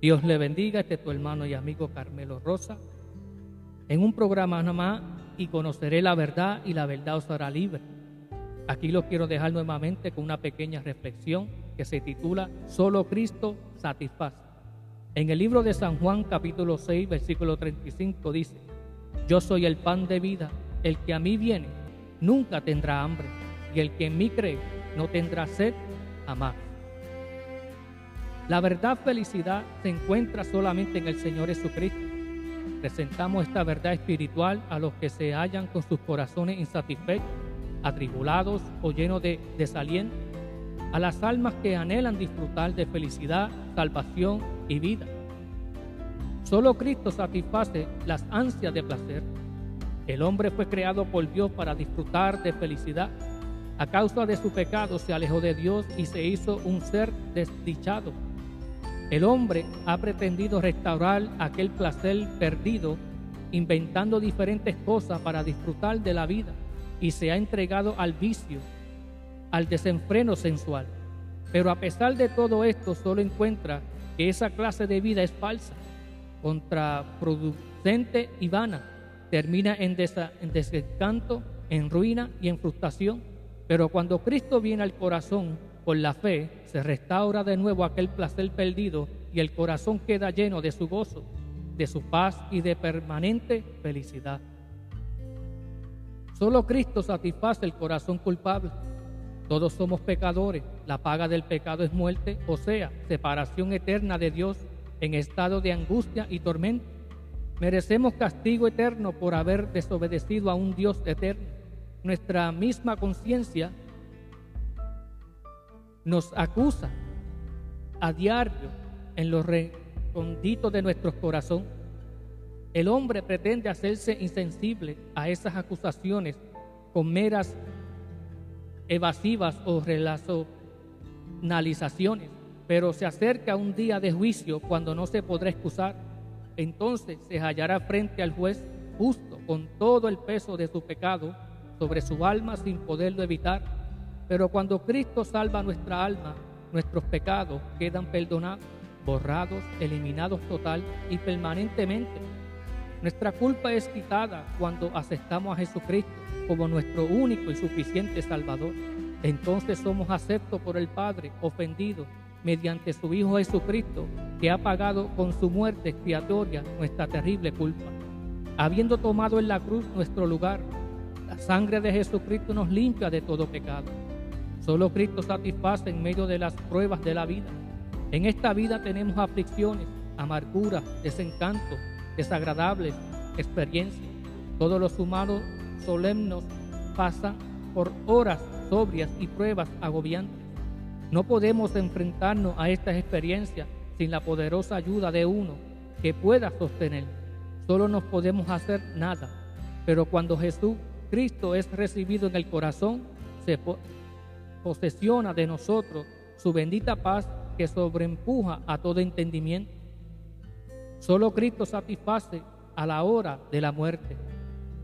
Dios le bendiga, este es tu hermano y amigo Carmelo Rosa, en un programa más y conoceré la verdad y la verdad os hará libre. Aquí lo quiero dejar nuevamente con una pequeña reflexión que se titula Solo Cristo satisface. En el libro de San Juan capítulo 6 versículo 35 dice, Yo soy el pan de vida, el que a mí viene nunca tendrá hambre y el que en mí cree no tendrá sed jamás. La verdad felicidad se encuentra solamente en el Señor Jesucristo. Presentamos esta verdad espiritual a los que se hallan con sus corazones insatisfechos, atribulados o llenos de desaliento, a las almas que anhelan disfrutar de felicidad, salvación y vida. Solo Cristo satisface las ansias de placer. El hombre fue creado por Dios para disfrutar de felicidad. A causa de su pecado se alejó de Dios y se hizo un ser desdichado el hombre ha pretendido restaurar aquel placer perdido inventando diferentes cosas para disfrutar de la vida y se ha entregado al vicio, al desenfreno sensual. Pero a pesar de todo esto, solo encuentra que esa clase de vida es falsa, contraproducente y vana. Termina en, en desencanto, en ruina y en frustración. Pero cuando Cristo viene al corazón, con la fe se restaura de nuevo aquel placer perdido y el corazón queda lleno de su gozo, de su paz y de permanente felicidad. Solo Cristo satisface el corazón culpable. Todos somos pecadores. La paga del pecado es muerte, o sea, separación eterna de Dios en estado de angustia y tormento. Merecemos castigo eterno por haber desobedecido a un Dios eterno. Nuestra misma conciencia nos acusa a diario en los recónditos de nuestro corazón. El hombre pretende hacerse insensible a esas acusaciones con meras evasivas o relacionalizaciones, pero se acerca un día de juicio cuando no se podrá excusar. Entonces se hallará frente al juez justo con todo el peso de su pecado sobre su alma sin poderlo evitar pero cuando Cristo salva nuestra alma, nuestros pecados quedan perdonados, borrados, eliminados total y permanentemente. Nuestra culpa es quitada cuando aceptamos a Jesucristo como nuestro único y suficiente Salvador. Entonces somos aceptos por el Padre, ofendidos mediante su Hijo Jesucristo, que ha pagado con su muerte expiatoria nuestra terrible culpa. Habiendo tomado en la cruz nuestro lugar, la sangre de Jesucristo nos limpia de todo pecado. Solo Cristo satisface en medio de las pruebas de la vida. En esta vida tenemos aflicciones, amarguras, desencantos, desagradables experiencias. Todos los humanos solemnos pasan por horas sobrias y pruebas agobiantes. No podemos enfrentarnos a estas experiencias sin la poderosa ayuda de uno que pueda sostener. Solo nos podemos hacer nada. Pero cuando Jesús Cristo es recibido en el corazón, se, posesiona de nosotros su bendita paz que sobreempuja a todo entendimiento. Solo Cristo satisface a la hora de la muerte.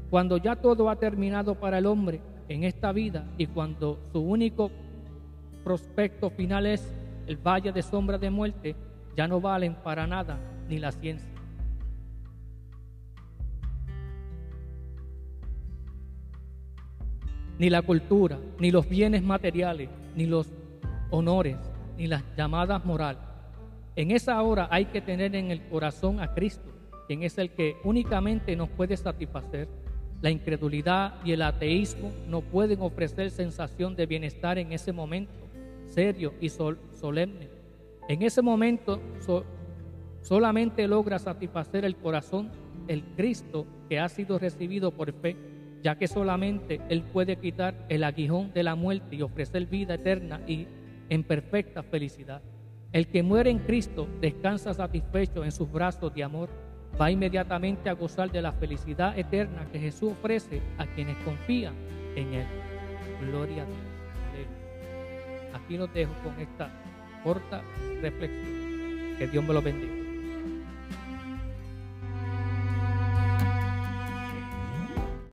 Cuando ya todo ha terminado para el hombre en esta vida y cuando su único prospecto final es el valle de sombra de muerte, ya no valen para nada ni la ciencia. Ni la cultura, ni los bienes materiales, ni los honores, ni las llamadas moral. En esa hora hay que tener en el corazón a Cristo, quien es el que únicamente nos puede satisfacer. La incredulidad y el ateísmo no pueden ofrecer sensación de bienestar en ese momento serio y solemne. En ese momento solamente logra satisfacer el corazón el Cristo que ha sido recibido por fe ya que solamente Él puede quitar el aguijón de la muerte y ofrecer vida eterna y en perfecta felicidad. El que muere en Cristo descansa satisfecho en sus brazos de amor, va inmediatamente a gozar de la felicidad eterna que Jesús ofrece a quienes confían en Él. Gloria a Dios. Aquí nos dejo con esta corta reflexión. Que Dios me lo bendiga.